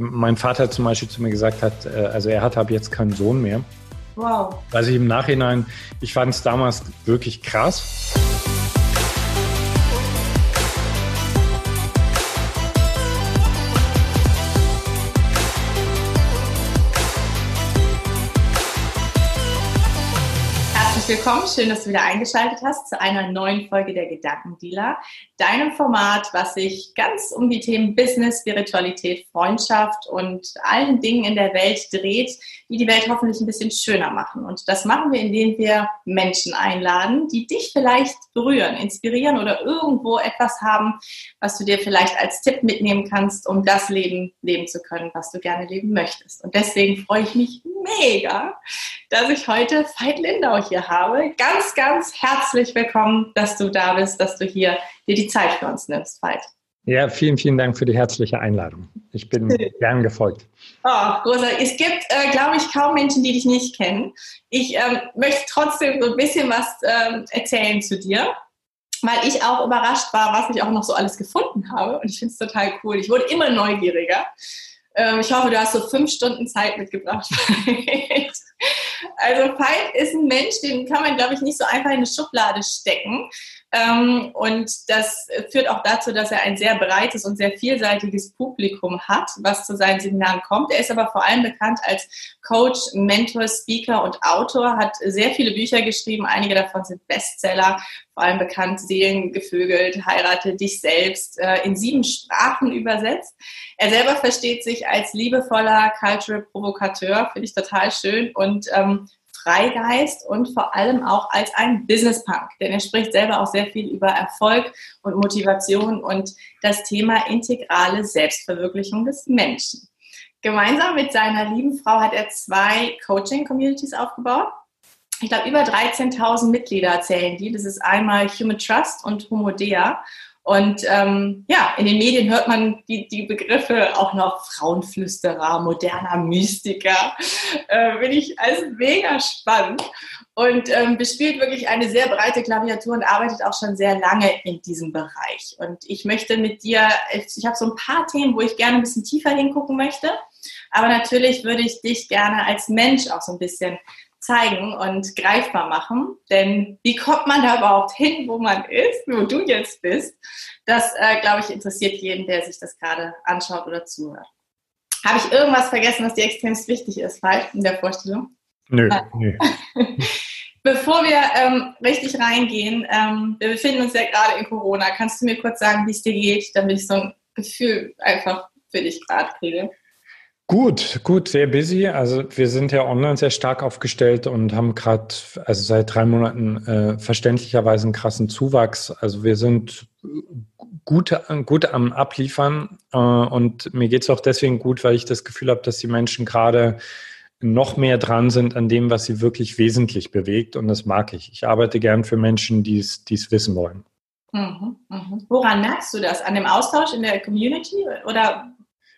mein Vater zum Beispiel zu mir gesagt hat, äh, also er hat ab jetzt keinen Sohn mehr. Wow. Was ich im Nachhinein, ich fand es damals wirklich krass. Willkommen. Schön, dass du wieder eingeschaltet hast zu einer neuen Folge der Gedankendealer, deinem Format, was sich ganz um die Themen Business, Spiritualität, Freundschaft und allen Dingen in der Welt dreht, die die Welt hoffentlich ein bisschen schöner machen. Und das machen wir, indem wir Menschen einladen, die dich vielleicht berühren, inspirieren oder irgendwo etwas haben, was du dir vielleicht als Tipp mitnehmen kannst, um das Leben leben zu können, was du gerne leben möchtest. Und deswegen freue ich mich mega, dass ich heute Veit Lindau hier habe. Ganz, ganz herzlich willkommen, dass du da bist, dass du hier dir die Zeit für uns nimmst, Veit. Ja, vielen, vielen Dank für die herzliche Einladung. Ich bin gern gefolgt. Oh, großartig. Es gibt, äh, glaube ich, kaum Menschen, die dich nicht kennen. Ich ähm, möchte trotzdem so ein bisschen was ähm, erzählen zu dir, weil ich auch überrascht war, was ich auch noch so alles gefunden habe. Und ich finde es total cool. Ich wurde immer neugieriger. Ähm, ich hoffe, du hast so fünf Stunden Zeit mitgebracht. also Veit ist ein Mensch, den kann man, glaube ich, nicht so einfach in eine Schublade stecken. Ähm, und das führt auch dazu, dass er ein sehr breites und sehr vielseitiges Publikum hat, was zu seinen Seminaren kommt. Er ist aber vor allem bekannt als Coach, Mentor, Speaker und Autor, hat sehr viele Bücher geschrieben. Einige davon sind Bestseller, vor allem bekannt Seelen gefögelt, heirate dich selbst, äh, in sieben Sprachen übersetzt. Er selber versteht sich als liebevoller Cultural Provokateur, finde ich total schön und ähm, Freigeist und vor allem auch als ein Business Punk, denn er spricht selber auch sehr viel über Erfolg und Motivation und das Thema integrale Selbstverwirklichung des Menschen. Gemeinsam mit seiner lieben Frau hat er zwei Coaching-Communities aufgebaut. Ich glaube, über 13.000 Mitglieder zählen die. Das ist einmal Human Trust und Homodea. Und ähm, ja, in den Medien hört man die, die Begriffe auch noch Frauenflüsterer, moderner Mystiker. Äh, Finde ich als mega spannend und ähm, bespielt wirklich eine sehr breite Klaviatur und arbeitet auch schon sehr lange in diesem Bereich. Und ich möchte mit dir, ich habe so ein paar Themen, wo ich gerne ein bisschen tiefer hingucken möchte. Aber natürlich würde ich dich gerne als Mensch auch so ein bisschen zeigen und greifbar machen. Denn wie kommt man da überhaupt hin, wo man ist, wo du jetzt bist? Das, äh, glaube ich, interessiert jeden, der sich das gerade anschaut oder zuhört. Habe ich irgendwas vergessen, was dir extrem wichtig ist, Falk, in der Vorstellung? Nö, nö. Bevor wir ähm, richtig reingehen, ähm, wir befinden uns ja gerade in Corona. Kannst du mir kurz sagen, wie es dir geht, damit ich so ein Gefühl einfach für dich gerade kriege? Gut, gut, sehr busy. Also wir sind ja online sehr stark aufgestellt und haben gerade, also seit drei Monaten äh, verständlicherweise einen krassen Zuwachs. Also wir sind gut, gut am Abliefern äh, und mir geht es auch deswegen gut, weil ich das Gefühl habe, dass die Menschen gerade noch mehr dran sind an dem, was sie wirklich wesentlich bewegt und das mag ich. Ich arbeite gern für Menschen, die es wissen wollen. Mhm, mhm. Woran merkst du das? An dem Austausch in der Community oder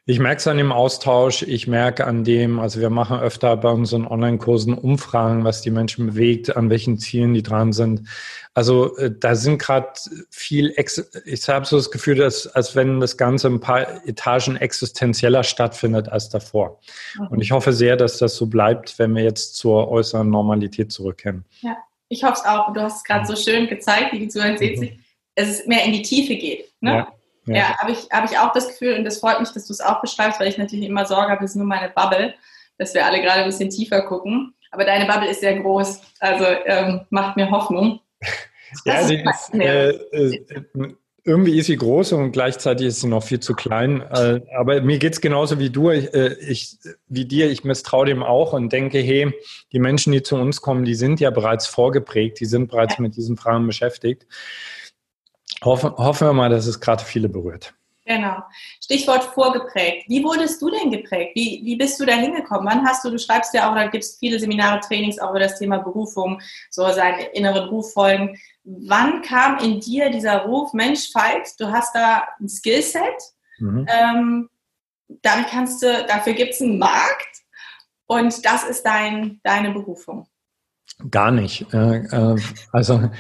ich merke es an dem Austausch, ich merke an dem, also wir machen öfter bei unseren Online-Kursen Umfragen, was die Menschen bewegt, an welchen Zielen die dran sind. Also äh, da sind gerade viel, Ex ich habe so das Gefühl, dass als wenn das Ganze ein paar Etagen existenzieller stattfindet als davor. Mhm. Und ich hoffe sehr, dass das so bleibt, wenn wir jetzt zur äußeren Normalität zurückkehren. Ja, ich hoffe es auch. Du hast es gerade so schön gezeigt, wie die Zuhörer sehen, mhm. es mehr in die Tiefe geht. Ne? Ja. Ja, ja habe ich, hab ich auch das Gefühl und das freut mich, dass du es auch beschreibst, weil ich natürlich immer Sorge habe, es ist nur meine Bubble, dass wir alle gerade ein bisschen tiefer gucken. Aber deine Bubble ist sehr groß, also ähm, macht mir Hoffnung. ja, die ist, äh, äh, irgendwie ist sie groß und gleichzeitig ist sie noch viel zu klein. Äh, aber mir geht es genauso wie du, ich, äh, ich, wie dir. Ich misstraue dem auch und denke, hey, die Menschen, die zu uns kommen, die sind ja bereits vorgeprägt, die sind bereits ja. mit diesen Fragen beschäftigt. Hoffen, hoffen wir mal, dass es gerade viele berührt. Genau. Stichwort vorgeprägt. Wie wurdest du denn geprägt? Wie, wie bist du da hingekommen? Wann hast du, du schreibst ja auch, da gibt es viele Seminare, Trainings auch über das Thema Berufung, so seinen inneren Ruf folgen. Wann kam in dir dieser Ruf, Mensch, Veit, du hast da ein Skillset, mhm. ähm, damit kannst du, dafür gibt es einen Markt und das ist dein, deine Berufung? Gar nicht. Äh, äh, also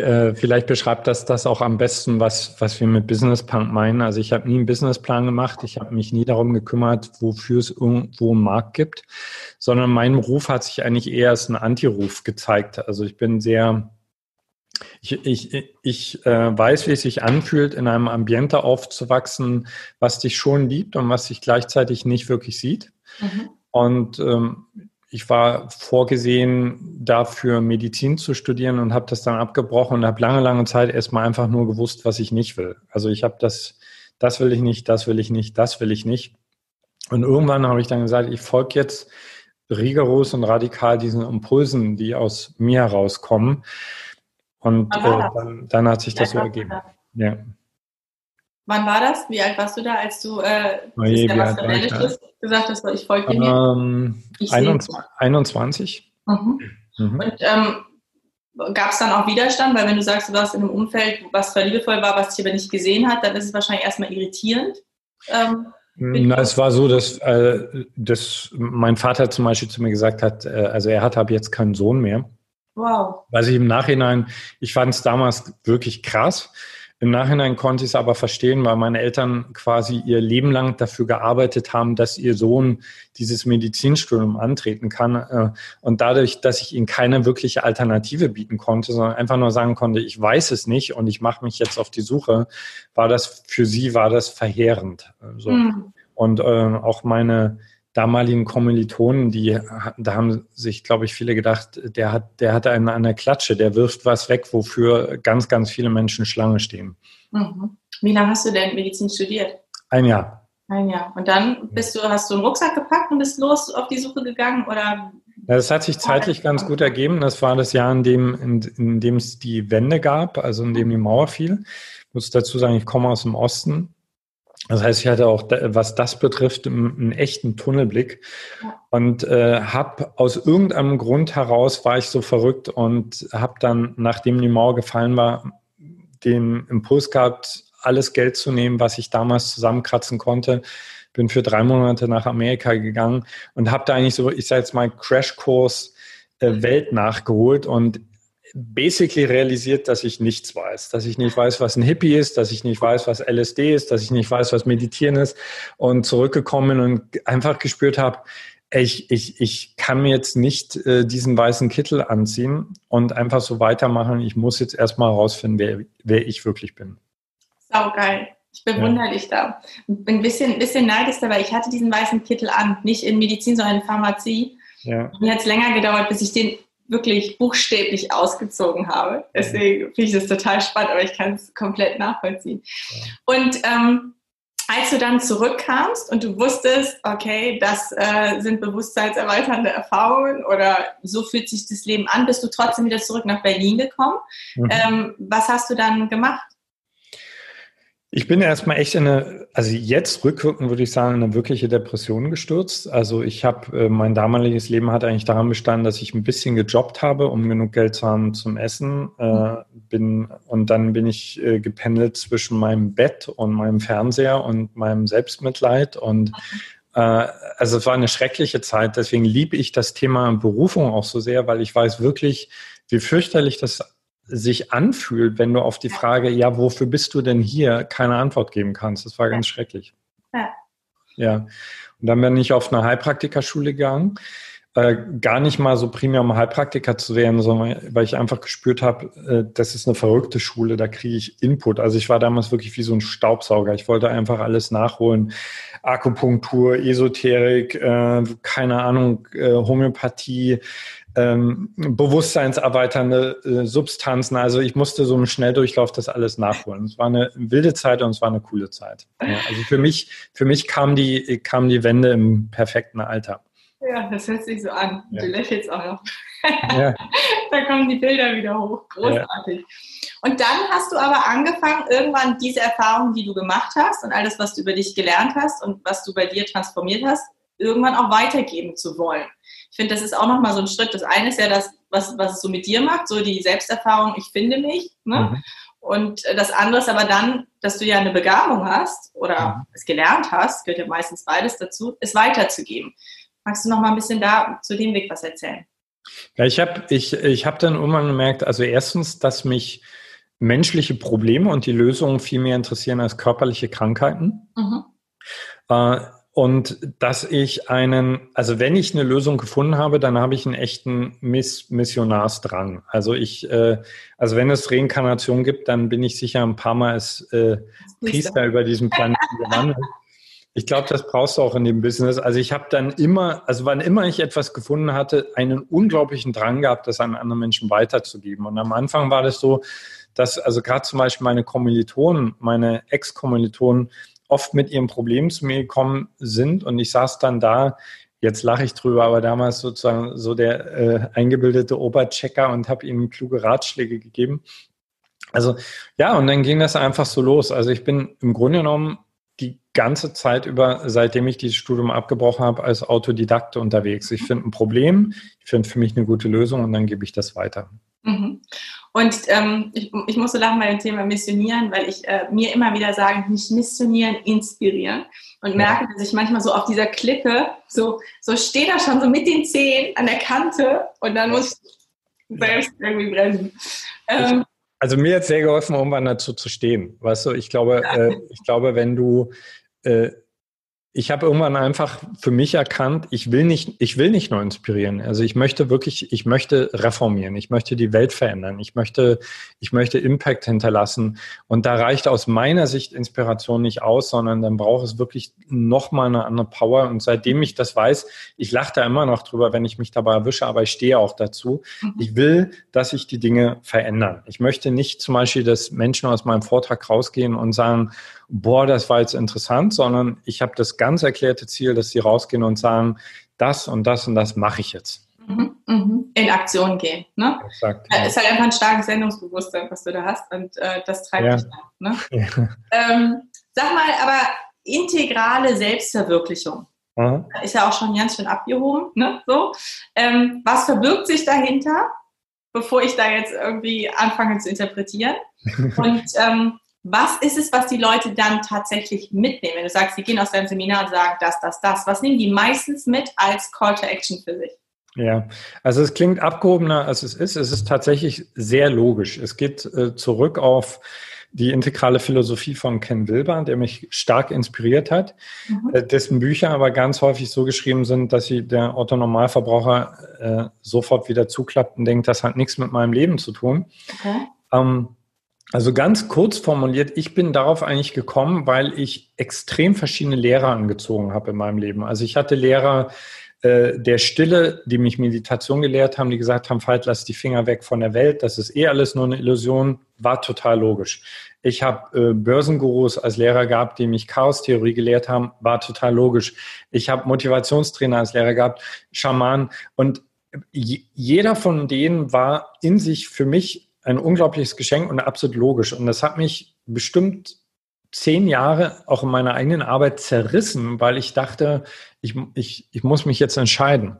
vielleicht beschreibt das das auch am besten, was, was wir mit Business Punk meinen. Also ich habe nie einen Businessplan gemacht. Ich habe mich nie darum gekümmert, wofür es irgendwo einen Markt gibt, sondern mein Ruf hat sich eigentlich eher als ein Antiruf gezeigt. Also ich bin sehr, ich, ich, ich äh, weiß, wie es sich anfühlt, in einem Ambiente aufzuwachsen, was dich schon liebt und was dich gleichzeitig nicht wirklich sieht. Mhm. Und ähm, ich war vorgesehen, dafür Medizin zu studieren und habe das dann abgebrochen und habe lange, lange Zeit erstmal einfach nur gewusst, was ich nicht will. Also ich habe das, das will ich nicht, das will ich nicht, das will ich nicht. Und irgendwann habe ich dann gesagt, ich folge jetzt rigoros und radikal diesen Impulsen, die aus mir herauskommen. Und äh, dann, dann, hat sich das so ergeben. Ja. Wann war das? Wie alt warst du da, als du äh, oh je, Rebellisches gesagt hast, ich folge dir? Ähm, ich 21. 21. Mhm. Mhm. Und ähm, gab es dann auch Widerstand? Weil wenn du sagst, du warst in einem Umfeld, was zwar liebevoll war, was dich aber nicht gesehen hat, dann ist es wahrscheinlich erstmal irritierend. Ähm, Na, es war so, dass, äh, dass mein Vater zum Beispiel zu mir gesagt hat, äh, also er hat ab jetzt keinen Sohn mehr. Wow. Was ich im Nachhinein, ich fand es damals wirklich krass. Im Nachhinein konnte ich es aber verstehen, weil meine Eltern quasi ihr Leben lang dafür gearbeitet haben, dass ihr Sohn dieses Medizinstudium antreten kann. Äh, und dadurch, dass ich ihnen keine wirkliche Alternative bieten konnte, sondern einfach nur sagen konnte, ich weiß es nicht und ich mache mich jetzt auf die Suche, war das für sie war das verheerend. So. Mhm. Und äh, auch meine damaligen Kommilitonen, die, da haben sich, glaube ich, viele gedacht, der hat, der hat einen an der Klatsche, der wirft was weg, wofür ganz, ganz viele Menschen Schlange stehen. Mhm. Wie lange hast du denn Medizin studiert? Ein Jahr. Ein Jahr. Und dann bist du, hast du einen Rucksack gepackt und bist los auf die Suche gegangen oder? Ja, das hat sich zeitlich ganz gut ergeben. Das war das Jahr, in dem, in, in dem es die Wende gab, also in dem die Mauer fiel. Ich muss dazu sagen, ich komme aus dem Osten das heißt, ich hatte auch, was das betrifft, einen echten Tunnelblick. Und äh, habe aus irgendeinem Grund heraus war ich so verrückt und habe dann, nachdem die Mauer gefallen war, den Impuls gehabt, alles Geld zu nehmen, was ich damals zusammenkratzen konnte. Bin für drei Monate nach Amerika gegangen und habe da eigentlich so, ich sage jetzt mal, Crashkurs äh, Welt nachgeholt. Und basically realisiert, dass ich nichts weiß, dass ich nicht weiß, was ein Hippie ist, dass ich nicht weiß, was LSD ist, dass ich nicht weiß, was Meditieren ist und zurückgekommen und einfach gespürt habe, ich, ich, ich kann mir jetzt nicht äh, diesen weißen Kittel anziehen und einfach so weitermachen. Ich muss jetzt erstmal herausfinden, wer, wer ich wirklich bin. Saugeil. Ich bewundere ja. dich da. Bin ein bisschen, bisschen neidisch dabei. Ich hatte diesen weißen Kittel an, nicht in Medizin, sondern in Pharmazie. Ja. Mir hat es länger gedauert, bis ich den wirklich buchstäblich ausgezogen habe. Deswegen finde ich das total spannend, aber ich kann es komplett nachvollziehen. Und ähm, als du dann zurückkamst und du wusstest, okay, das äh, sind bewusstseinserweiternde Erfahrungen oder so fühlt sich das Leben an, bist du trotzdem wieder zurück nach Berlin gekommen. Mhm. Ähm, was hast du dann gemacht? Ich bin erstmal echt in eine, also jetzt rückwirkend würde ich sagen, eine wirkliche Depression gestürzt. Also ich habe, äh, mein damaliges Leben hat eigentlich daran bestanden, dass ich ein bisschen gejobbt habe, um genug Geld zu haben zum Essen. Äh, bin, und dann bin ich äh, gependelt zwischen meinem Bett und meinem Fernseher und meinem Selbstmitleid. Und äh, also es war eine schreckliche Zeit. Deswegen liebe ich das Thema Berufung auch so sehr, weil ich weiß wirklich, wie fürchterlich das sich anfühlt, wenn du auf die Frage, ja, wofür bist du denn hier, keine Antwort geben kannst. Das war ganz schrecklich. Ja. ja. Und dann bin ich auf eine Heilpraktikerschule gegangen. Äh, gar nicht mal so primär um Heilpraktiker zu werden, sondern weil ich einfach gespürt habe, äh, das ist eine verrückte Schule, da kriege ich Input. Also ich war damals wirklich wie so ein Staubsauger. Ich wollte einfach alles nachholen. Akupunktur, Esoterik, äh, keine Ahnung, äh, Homöopathie, ähm, bewusstseinserweiternde äh, Substanzen. Also ich musste so im Schnelldurchlauf das alles nachholen. Es war eine wilde Zeit und es war eine coole Zeit. Ja, also für mich, für mich kam die, kam die Wende im perfekten Alter. Ja, das hört sich so an. Ja. Du lächelst auch noch. Ja. da kommen die Bilder wieder hoch. Großartig. Und dann hast du aber angefangen, irgendwann diese Erfahrungen, die du gemacht hast und alles, was du über dich gelernt hast und was du bei dir transformiert hast, irgendwann auch weitergeben zu wollen ich finde, das ist auch nochmal so ein Schritt. Das eine ist ja das, was, was es so mit dir macht, so die Selbsterfahrung, ich finde mich. Ne? Mhm. Und das andere ist aber dann, dass du ja eine Begabung hast oder mhm. es gelernt hast, gehört ja meistens beides dazu, es weiterzugeben. Magst du noch mal ein bisschen da zu dem Weg was erzählen? Ja, ich habe ich, ich hab dann irgendwann gemerkt, also erstens, dass mich menschliche Probleme und die Lösungen viel mehr interessieren als körperliche Krankheiten. Mhm. Äh, und dass ich einen, also wenn ich eine Lösung gefunden habe, dann habe ich einen echten Miss Missionarsdrang. Also ich, äh, also wenn es Reinkarnation gibt, dann bin ich sicher ein paar Mal als äh, Priester über diesen Planeten gewandelt. Ich glaube, das brauchst du auch in dem Business. Also ich habe dann immer, also wann immer ich etwas gefunden hatte, einen unglaublichen Drang gehabt, das an andere Menschen weiterzugeben. Und am Anfang war das so, dass also gerade zum Beispiel meine Kommilitonen, meine Ex-Kommilitonen oft mit ihren Problemen zu mir gekommen sind und ich saß dann da, jetzt lache ich drüber, aber damals sozusagen so der äh, eingebildete Oberchecker und habe ihnen kluge Ratschläge gegeben. Also ja, und dann ging das einfach so los. Also ich bin im Grunde genommen die ganze Zeit über, seitdem ich dieses Studium abgebrochen habe, als Autodidakte unterwegs. Ich finde ein Problem, ich finde für mich eine gute Lösung und dann gebe ich das weiter. Mhm. Und ähm, ich, ich musste lachen bei dem Thema Missionieren, weil ich äh, mir immer wieder sage, nicht missionieren, inspirieren. Und merke, dass ich manchmal so auf dieser Klippe, so, so stehe da schon so mit den Zehen an der Kante und dann muss ich selbst irgendwie bremsen. Ähm, also mir hat sehr geholfen, irgendwann dazu zu stehen. Weißt du, ich glaube, äh, ich glaube, wenn du äh, ich habe irgendwann einfach für mich erkannt, ich will nicht, ich will nicht nur inspirieren. Also ich möchte wirklich, ich möchte reformieren, ich möchte die Welt verändern, ich möchte, ich möchte Impact hinterlassen. Und da reicht aus meiner Sicht Inspiration nicht aus, sondern dann braucht es wirklich nochmal eine andere Power. Und seitdem ich das weiß, ich lache da immer noch drüber, wenn ich mich dabei erwische, aber ich stehe auch dazu. Mhm. Ich will, dass sich die Dinge verändern. Ich möchte nicht zum Beispiel, dass Menschen aus meinem Vortrag rausgehen und sagen, boah, das war jetzt interessant, sondern ich habe das ganz erklärte Ziel, dass sie rausgehen und sagen, das und das und das mache ich jetzt. Mhm, mhm. In Aktion gehen. Ne? Exakt. Ja. Ist halt einfach ein starkes Sendungsbewusstsein, was du da hast und äh, das treibt ja. dich an. Ne? Ja. Ähm, sag mal, aber integrale Selbstverwirklichung. Mhm. Ist ja auch schon ganz schön abgehoben. Ne? So. Ähm, was verbirgt sich dahinter, bevor ich da jetzt irgendwie anfange zu interpretieren? Und ähm, was ist es, was die Leute dann tatsächlich mitnehmen? Wenn du sagst, sie gehen aus deinem Seminar und sagen das, das, das. Was nehmen die meistens mit als Call to Action für sich? Ja, also es klingt abgehobener, als es ist. Es ist tatsächlich sehr logisch. Es geht äh, zurück auf die integrale Philosophie von Ken Wilber, der mich stark inspiriert hat, mhm. äh, dessen Bücher aber ganz häufig so geschrieben sind, dass sie der Otto Normalverbraucher äh, sofort wieder zuklappt und denkt, das hat nichts mit meinem Leben zu tun. Okay. Ähm, also ganz kurz formuliert, ich bin darauf eigentlich gekommen, weil ich extrem verschiedene Lehrer angezogen habe in meinem Leben. Also ich hatte Lehrer äh, der Stille, die mich Meditation gelehrt haben, die gesagt haben, Veit, lass die Finger weg von der Welt, das ist eh alles nur eine Illusion, war total logisch. Ich habe äh, Börsengurus als Lehrer gehabt, die mich Chaostheorie gelehrt haben, war total logisch. Ich habe Motivationstrainer als Lehrer gehabt, Schaman und jeder von denen war in sich für mich ein unglaubliches Geschenk und absolut logisch. Und das hat mich bestimmt zehn Jahre auch in meiner eigenen Arbeit zerrissen, weil ich dachte, ich, ich, ich muss mich jetzt entscheiden.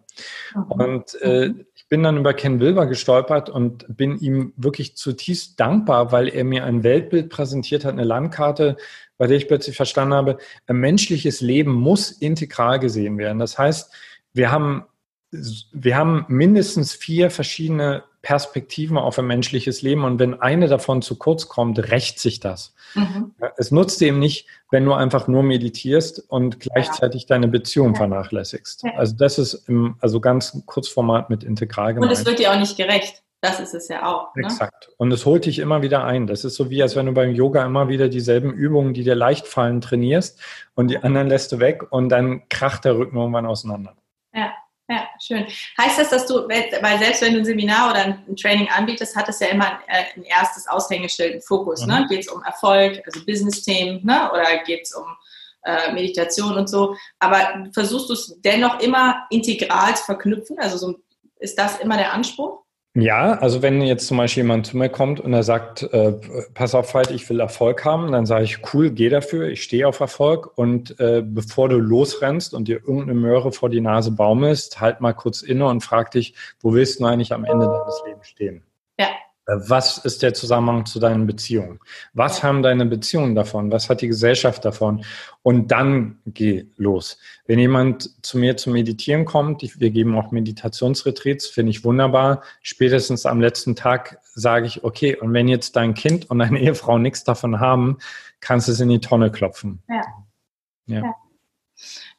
Und äh, ich bin dann über Ken Wilber gestolpert und bin ihm wirklich zutiefst dankbar, weil er mir ein Weltbild präsentiert hat, eine Landkarte, bei der ich plötzlich verstanden habe, ein menschliches Leben muss integral gesehen werden. Das heißt, wir haben, wir haben mindestens vier verschiedene Perspektiven auf ein menschliches Leben und wenn eine davon zu kurz kommt, rächt sich das. Mhm. Es nutzt eben nicht, wenn du einfach nur meditierst und gleichzeitig deine Beziehung ja. vernachlässigst. Ja. Also das ist im also ganz Kurzformat mit integral gemeint. Und es wird dir auch nicht gerecht. Das ist es ja auch. Ne? Exakt. Und es holt dich immer wieder ein. Das ist so wie, als wenn du beim Yoga immer wieder dieselben Übungen, die dir leicht fallen, trainierst und die anderen lässt du weg und dann kracht der Rücken irgendwann auseinander. Ja. Ja, schön. Heißt das, dass du, weil selbst wenn du ein Seminar oder ein Training anbietest, hat es ja immer ein, ein erstes Aushängeschild, ein Fokus. Ne? Mhm. Ne? Geht es um Erfolg, also Business-Themen, ne? oder geht es um äh, Meditation und so. Aber versuchst du es dennoch immer integral zu verknüpfen? Also so, ist das immer der Anspruch? Ja, also wenn jetzt zum Beispiel jemand zu mir kommt und er sagt, äh, pass auf, halt, ich will Erfolg haben, dann sage ich, cool, geh dafür, ich stehe auf Erfolg und äh, bevor du losrennst und dir irgendeine Möhre vor die Nase baumelst, halt mal kurz inne und frag dich, wo willst du eigentlich am Ende deines Lebens stehen? Ja, was ist der Zusammenhang zu deinen Beziehungen? Was haben deine Beziehungen davon? Was hat die Gesellschaft davon? Und dann geh los. Wenn jemand zu mir zum Meditieren kommt, ich, wir geben auch Meditationsretreats, finde ich wunderbar. Spätestens am letzten Tag sage ich, okay, und wenn jetzt dein Kind und deine Ehefrau nichts davon haben, kannst du es in die Tonne klopfen. Ja. ja. ja.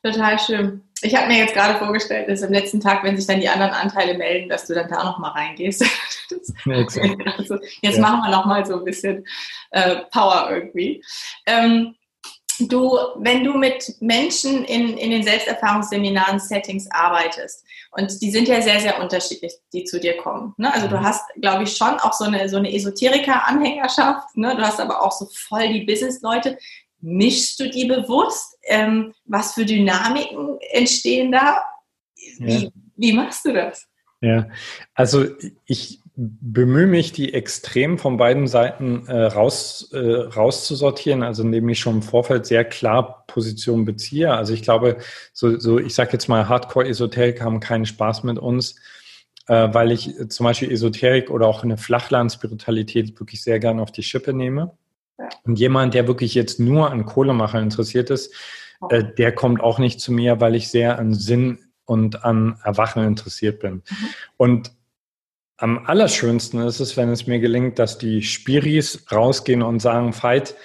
Total schön. Ich habe mir jetzt gerade vorgestellt, dass am letzten Tag, wenn sich dann die anderen Anteile melden, dass du dann da nochmal reingehst. also jetzt ja. machen wir nochmal so ein bisschen äh, Power irgendwie. Ähm, du, wenn du mit Menschen in, in den Selbsterfahrungsseminaren, Settings arbeitest, und die sind ja sehr, sehr unterschiedlich, die zu dir kommen. Ne? Also du mhm. hast, glaube ich, schon auch so eine, so eine Esoteriker-Anhängerschaft. Ne? Du hast aber auch so voll die Business-Leute. Mischst du die bewusst? Ähm, was für Dynamiken entstehen da? Wie, ja. wie machst du das? Ja, also ich bemühe mich, die extrem von beiden Seiten äh, raus, äh, rauszusortieren, also indem ich schon im Vorfeld sehr klar Position beziehe. Also ich glaube, so, so ich sage jetzt mal, Hardcore-Esoterik haben keinen Spaß mit uns, äh, weil ich zum Beispiel Esoterik oder auch eine Flachland-Spiritualität wirklich sehr gerne auf die Schippe nehme. Und jemand, der wirklich jetzt nur an Kohlemacher interessiert ist, äh, der kommt auch nicht zu mir, weil ich sehr an Sinn und an Erwachen interessiert bin. Mhm. Und am allerschönsten ist es, wenn es mir gelingt, dass die Spiris rausgehen und sagen, Veit,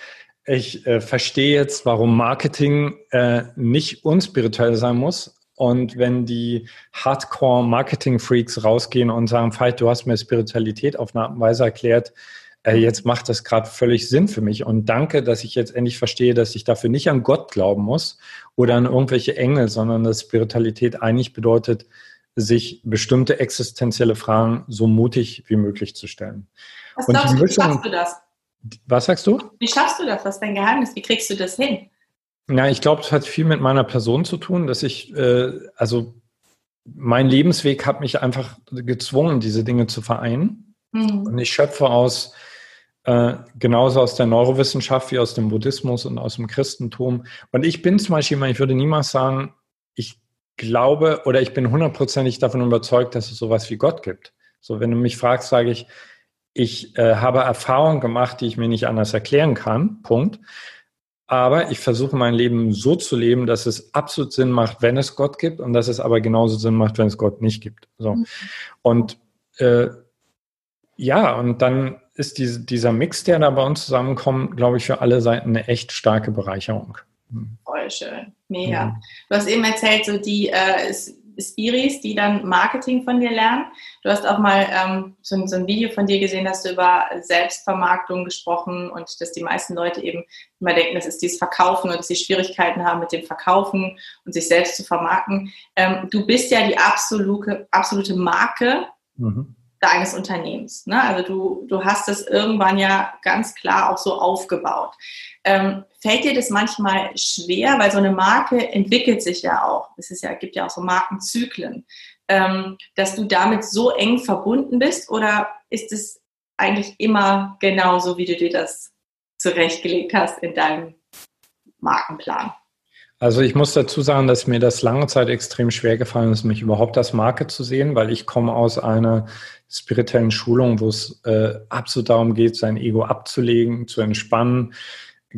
ich äh, verstehe jetzt, warum Marketing äh, nicht unspirituell sein muss. Und wenn die Hardcore-Marketing-Freaks rausgehen und sagen, Veit, du hast mir Spiritualität auf eine Art und Weise erklärt, äh, jetzt macht das gerade völlig Sinn für mich. Und danke, dass ich jetzt endlich verstehe, dass ich dafür nicht an Gott glauben muss oder an irgendwelche Engel, sondern dass Spiritualität eigentlich bedeutet, sich bestimmte existenzielle Fragen so mutig wie möglich zu stellen. Was Und glaubst du, wie schaffst du das? Was sagst du? Wie schaffst du das? Was ist dein Geheimnis? Wie kriegst du das hin? Ja, ich glaube, es hat viel mit meiner Person zu tun, dass ich, äh, also mein Lebensweg hat mich einfach gezwungen, diese Dinge zu vereinen. Mhm. Und ich schöpfe aus äh, genauso aus der Neurowissenschaft wie aus dem Buddhismus und aus dem Christentum. Und ich bin zum Beispiel, ich würde niemals sagen, ich glaube oder ich bin hundertprozentig davon überzeugt, dass es sowas wie Gott gibt. So, wenn du mich fragst, sage ich, ich äh, habe Erfahrungen gemacht, die ich mir nicht anders erklären kann. Punkt. Aber ich versuche mein Leben so zu leben, dass es absolut Sinn macht, wenn es Gott gibt und dass es aber genauso Sinn macht, wenn es Gott nicht gibt. So. Mhm. Und äh, ja, und dann ist diese, dieser Mix, der da bei uns zusammenkommt, glaube ich, für alle Seiten eine echt starke Bereicherung. Hm. Voll schön, mega. Ja. Du hast eben erzählt, so die äh, Spiris, die dann Marketing von dir lernen. Du hast auch mal ähm, so, so, ein Video von dir gesehen, hast du über Selbstvermarktung gesprochen und dass die meisten Leute eben immer denken, das ist dieses Verkaufen und dass sie Schwierigkeiten haben mit dem Verkaufen und sich selbst zu vermarkten. Ähm, du bist ja die absolute, absolute Marke mhm deines Unternehmens. Ne? Also du, du hast es irgendwann ja ganz klar auch so aufgebaut. Ähm, fällt dir das manchmal schwer, weil so eine Marke entwickelt sich ja auch. Es ist ja, gibt ja auch so Markenzyklen, ähm, dass du damit so eng verbunden bist oder ist es eigentlich immer genauso, wie du dir das zurechtgelegt hast in deinem Markenplan? Also ich muss dazu sagen, dass mir das lange Zeit extrem schwer gefallen ist, mich überhaupt als Marke zu sehen, weil ich komme aus einer spirituellen Schulung, wo es äh, absolut darum geht, sein Ego abzulegen, zu entspannen,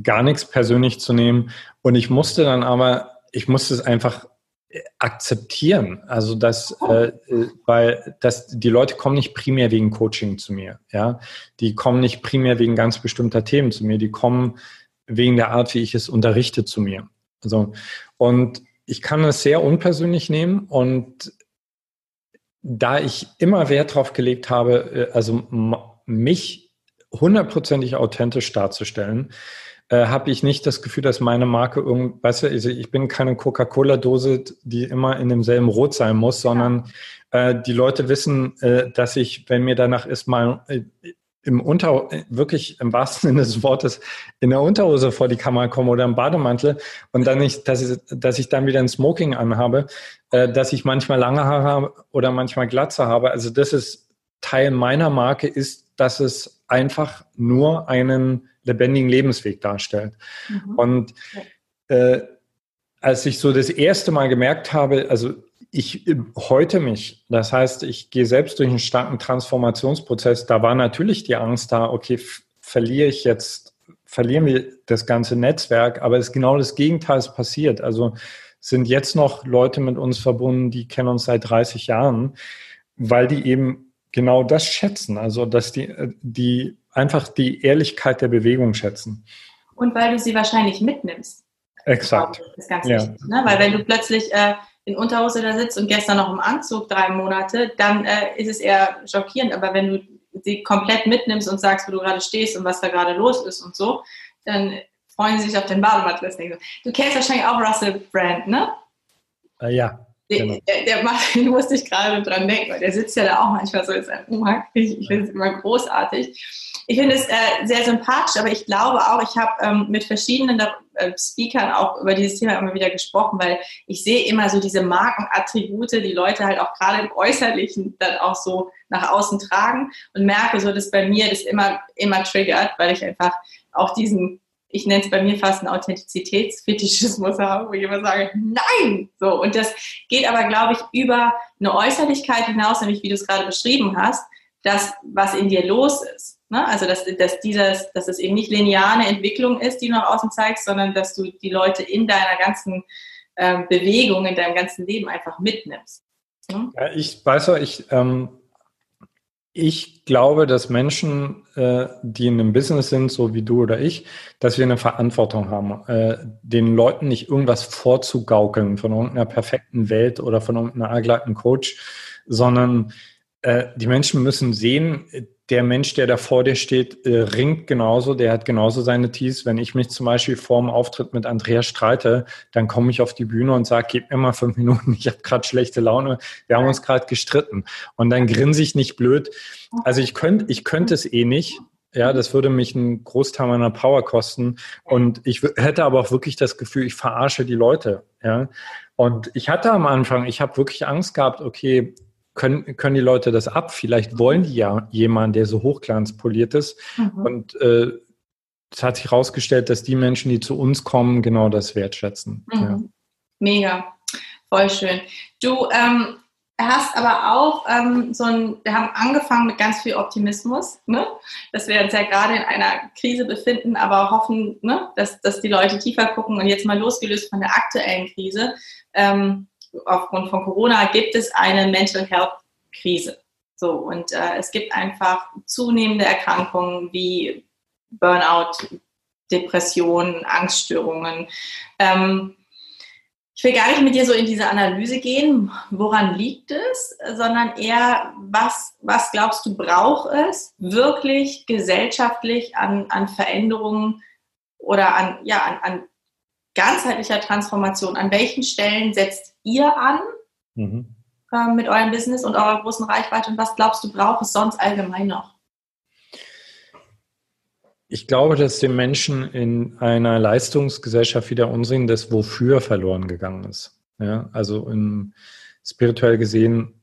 gar nichts persönlich zu nehmen. Und ich musste dann aber, ich musste es einfach äh, akzeptieren. Also dass, äh, äh, weil dass die Leute kommen nicht primär wegen Coaching zu mir, ja. Die kommen nicht primär wegen ganz bestimmter Themen zu mir, die kommen wegen der Art, wie ich es unterrichte zu mir. Also, und ich kann es sehr unpersönlich nehmen und da ich immer Wert darauf gelegt habe, äh, also mich hundertprozentig authentisch darzustellen, äh, habe ich nicht das Gefühl, dass meine Marke irgend, weißt du, also ich bin keine Coca-Cola-Dose, die immer in demselben Rot sein muss, sondern äh, die Leute wissen, äh, dass ich, wenn mir danach ist, mal äh, im Unter, wirklich im wahrsten Sinne des Wortes, in der Unterhose vor die Kamera komme oder im Bademantel und dann nicht, dass ich, dass ich dann wieder ein Smoking anhabe, äh, dass ich manchmal lange Haare habe oder manchmal Glatze habe. Also das ist Teil meiner Marke ist, dass es einfach nur einen lebendigen Lebensweg darstellt. Mhm. Und äh, als ich so das erste Mal gemerkt habe, also ich heute mich. Das heißt, ich gehe selbst durch einen starken Transformationsprozess. Da war natürlich die Angst da, okay, verliere ich jetzt, verlieren wir das ganze Netzwerk, aber es ist genau das Gegenteil ist passiert. Also sind jetzt noch Leute mit uns verbunden, die kennen uns seit 30 Jahren, weil die eben genau das schätzen. Also, dass die, die einfach die Ehrlichkeit der Bewegung schätzen. Und weil du sie wahrscheinlich mitnimmst. Exakt. Das ist ganz ja. wichtig. Ne? Weil wenn du plötzlich äh, in Unterhose da sitzt und gestern noch im Anzug drei Monate, dann äh, ist es eher schockierend. Aber wenn du sie komplett mitnimmst und sagst, wo du gerade stehst und was da gerade los ist und so, dann freuen sie sich auf den Bademattress. Du kennst wahrscheinlich auch Russell Brand, ne? Äh, ja. Genau. Der, der, macht, den musste ich gerade dran denken, weil der sitzt ja da auch manchmal so in seinem Umhang. Ich, ich finde es immer großartig. Ich finde es äh, sehr sympathisch, aber ich glaube auch, ich habe ähm, mit verschiedenen äh, Speakern auch über dieses Thema immer wieder gesprochen, weil ich sehe immer so diese Markenattribute, die Leute halt auch gerade im Äußerlichen dann auch so nach außen tragen und merke so, dass bei mir das immer, immer triggert, weil ich einfach auch diesen ich nenne es bei mir fast einen Authentizitätsfetischismus habe, wo ich immer sage, nein! So, und das geht aber, glaube ich, über eine Äußerlichkeit hinaus, nämlich wie du es gerade beschrieben hast, das, was in dir los ist. Ne? Also, dass, dass, dieses, dass es eben nicht lineare Entwicklung ist, die du nach außen zeigst, sondern dass du die Leute in deiner ganzen ähm, Bewegung, in deinem ganzen Leben einfach mitnimmst. Ne? Ja, ich weiß ja, ich ähm, ich glaube, dass Menschen, äh, die in einem Business sind, so wie du oder ich, dass wir eine Verantwortung haben, äh, den Leuten nicht irgendwas vorzugaukeln von irgendeiner perfekten Welt oder von irgendeiner allglatten Coach, sondern äh, die Menschen müssen sehen, der Mensch, der da vor dir steht, äh, ringt genauso, der hat genauso seine Tees. Wenn ich mich zum Beispiel vor dem Auftritt mit Andrea streite, dann komme ich auf die Bühne und sage, gib mir mal fünf Minuten, ich habe gerade schlechte Laune, wir haben uns gerade gestritten. Und dann grinse ich nicht blöd. Also ich könnte ich könnte es eh nicht. Ja, das würde mich einen Großteil meiner Power kosten. Und ich hätte aber auch wirklich das Gefühl, ich verarsche die Leute. Ja. Und ich hatte am Anfang, ich habe wirklich Angst gehabt, okay, können, können die Leute das ab? Vielleicht wollen die ja jemanden, der so hochglanzpoliert ist. Mhm. Und äh, es hat sich herausgestellt, dass die Menschen, die zu uns kommen, genau das wertschätzen. Mhm. Ja. Mega, voll schön. Du ähm, hast aber auch ähm, so ein, wir haben angefangen mit ganz viel Optimismus, ne? dass wir uns ja gerade in einer Krise befinden, aber hoffen, ne? dass, dass die Leute tiefer gucken und jetzt mal losgelöst von der aktuellen Krise. Ähm, aufgrund von Corona gibt es eine Mental Health Krise. So, und äh, es gibt einfach zunehmende Erkrankungen wie Burnout, Depressionen, Angststörungen. Ähm, ich will gar nicht mit dir so in diese Analyse gehen, woran liegt es, sondern eher, was, was glaubst du, braucht es wirklich gesellschaftlich an, an Veränderungen oder an, ja, an, an ganzheitlicher Transformation? An welchen Stellen setzt ihr an mhm. äh, mit eurem Business und eurer großen Reichweite und was glaubst du, braucht es sonst allgemein noch? Ich glaube, dass den Menschen in einer Leistungsgesellschaft wie der unseren das Wofür verloren gegangen ist. Ja, also in, spirituell gesehen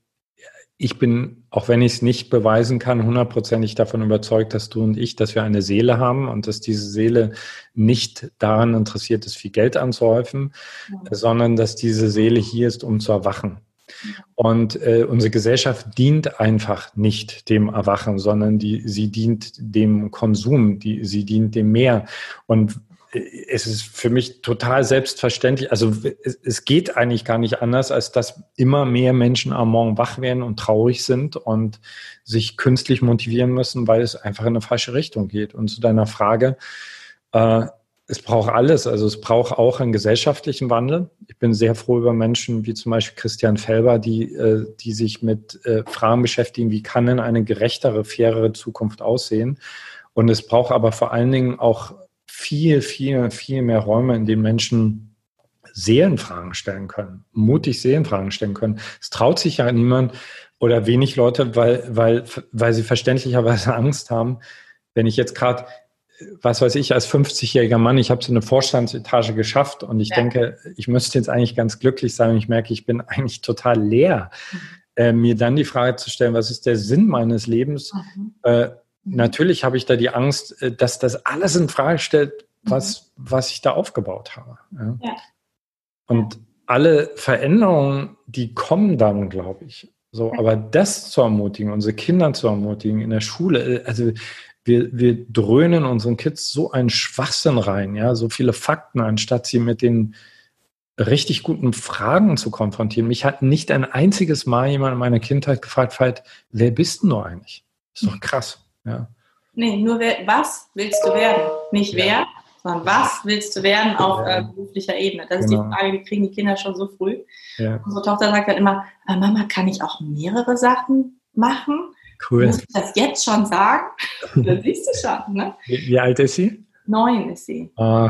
ich bin, auch wenn ich es nicht beweisen kann, hundertprozentig davon überzeugt, dass du und ich, dass wir eine Seele haben und dass diese Seele nicht daran interessiert ist, viel Geld anzuhäufen, ja. sondern dass diese Seele hier ist, um zu erwachen. Und äh, unsere Gesellschaft dient einfach nicht dem Erwachen, sondern die, sie dient dem Konsum, die, sie dient dem Meer. Und es ist für mich total selbstverständlich. Also es geht eigentlich gar nicht anders, als dass immer mehr Menschen am Morgen wach werden und traurig sind und sich künstlich motivieren müssen, weil es einfach in eine falsche Richtung geht. Und zu deiner Frage, äh, es braucht alles. Also es braucht auch einen gesellschaftlichen Wandel. Ich bin sehr froh über Menschen wie zum Beispiel Christian Felber, die, äh, die sich mit äh, Fragen beschäftigen, wie kann denn eine gerechtere, fairere Zukunft aussehen? Und es braucht aber vor allen Dingen auch viel, viel, viel mehr Räume, in denen Menschen Seelenfragen stellen können, mutig Seelenfragen stellen können. Es traut sich ja niemand oder wenig Leute, weil, weil, weil sie verständlicherweise Angst haben. Wenn ich jetzt gerade, was weiß ich, als 50-jähriger Mann, ich habe so eine Vorstandsetage geschafft und ich ja. denke, ich müsste jetzt eigentlich ganz glücklich sein und ich merke, ich bin eigentlich total leer. Mhm. Äh, mir dann die Frage zu stellen, was ist der Sinn meines Lebens? Mhm. Äh, natürlich habe ich da die Angst, äh, dass das alles in Frage stellt, was, mhm. was ich da aufgebaut habe. Ja. ja. Und alle Veränderungen, die kommen dann, glaube ich. So, aber das zu ermutigen, unsere Kinder zu ermutigen in der Schule, also wir, wir dröhnen unseren Kids so einen Schwachsinn rein, ja, so viele Fakten, anstatt sie mit den richtig guten Fragen zu konfrontieren. Mich hat nicht ein einziges Mal jemand in meiner Kindheit gefragt, Veit, wer bist du eigentlich? Ist doch krass, ja. Nee, nur wer, was willst du werden? Nicht ja. wer, sondern was willst du werden auf ja. äh, beruflicher Ebene? Das genau. ist die genau. Frage, die kriegen die Kinder schon so früh. Ja. Unsere Tochter sagt dann immer, äh, Mama, kann ich auch mehrere Sachen machen? Cool. Muss ich das jetzt schon sagen? das siehst du schon, ne? Wie, wie, alt ist sie? Neun ist sie. Oh,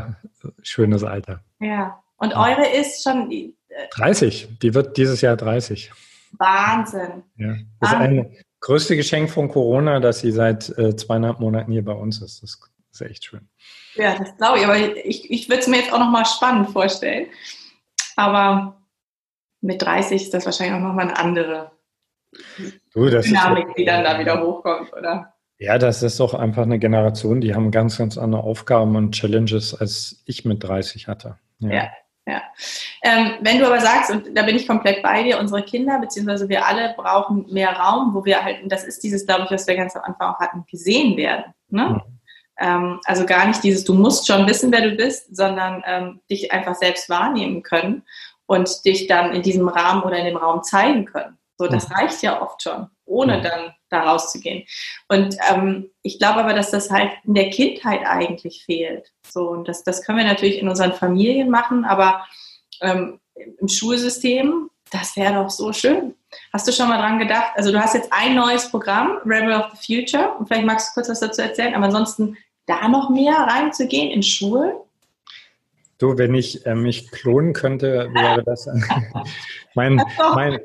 schönes Alter. Ja. Und eure ist schon... Äh, 30. Die wird dieses Jahr 30. Wahnsinn. Ja. Das Wahnsinn. ist ein größte Geschenk von Corona, dass sie seit äh, zweieinhalb Monaten hier bei uns ist. Das ist echt schön. Ja, das glaube ich. Aber ich, ich würde es mir jetzt auch nochmal spannend vorstellen. Aber mit 30 ist das wahrscheinlich auch nochmal eine andere du, Dynamik, ist, die dann da wieder hochkommt, oder? Ja, das ist doch einfach eine Generation, die haben ganz, ganz andere Aufgaben und Challenges, als ich mit 30 hatte. Ja, ja. Ja. Ähm, wenn du aber sagst, und da bin ich komplett bei dir, unsere Kinder, beziehungsweise wir alle brauchen mehr Raum, wo wir halt, und das ist dieses, glaube ich, was wir ganz am Anfang auch hatten, gesehen werden. Ne? Mhm. Ähm, also gar nicht dieses, du musst schon wissen, wer du bist, sondern ähm, dich einfach selbst wahrnehmen können und dich dann in diesem Rahmen oder in dem Raum zeigen können. So, das mhm. reicht ja oft schon, ohne dann da rauszugehen. Und ähm, ich glaube aber, dass das halt in der Kindheit eigentlich fehlt. So, und das, das können wir natürlich in unseren Familien machen, aber ähm, im Schulsystem, das wäre doch so schön. Hast du schon mal dran gedacht? Also du hast jetzt ein neues Programm, Rebel of the Future, und vielleicht magst du kurz was dazu erzählen, aber ansonsten da noch mehr reinzugehen in Schulen? Du, wenn ich äh, mich klonen könnte, wäre das mein, mein,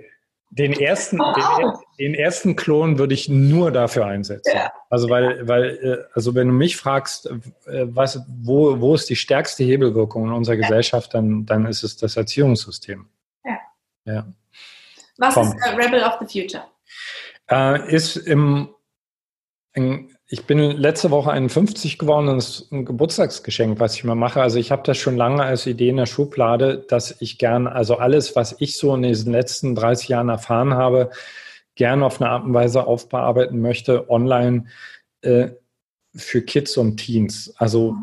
den ersten, den, den, ersten Klon würde ich nur dafür einsetzen. Ja. Also weil, weil, äh, also wenn du mich fragst, äh, was, wo, wo ist die stärkste Hebelwirkung in unserer ja. Gesellschaft, dann, dann ist es das Erziehungssystem. Ja. ja. Was Komm. ist Rebel of the Future? Äh, ist im, in, ich bin letzte Woche 51 geworden und das ist ein Geburtstagsgeschenk, was ich mal mache. Also ich habe das schon lange als Idee in der Schublade, dass ich gern, also alles, was ich so in diesen letzten 30 Jahren erfahren habe, gerne auf eine Art und Weise aufbearbeiten möchte, online äh, für Kids und Teens. Also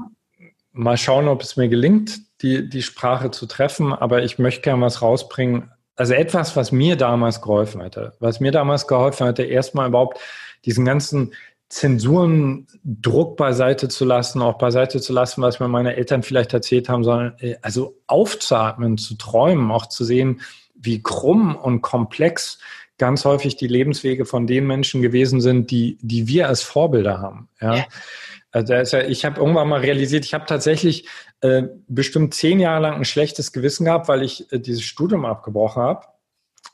mal schauen, ob es mir gelingt, die, die Sprache zu treffen, aber ich möchte gerne was rausbringen. Also etwas, was mir damals geholfen hätte. Was mir damals geholfen hätte, erstmal überhaupt diesen ganzen Zensuren, Druck beiseite zu lassen, auch beiseite zu lassen, was mir meine Eltern vielleicht erzählt haben, sondern äh, also aufzuatmen, zu träumen, auch zu sehen, wie krumm und komplex ganz häufig die Lebenswege von den Menschen gewesen sind, die, die wir als Vorbilder haben. Ja. ja. Also ja, ich habe irgendwann mal realisiert, ich habe tatsächlich äh, bestimmt zehn Jahre lang ein schlechtes Gewissen gehabt, weil ich äh, dieses Studium abgebrochen habe.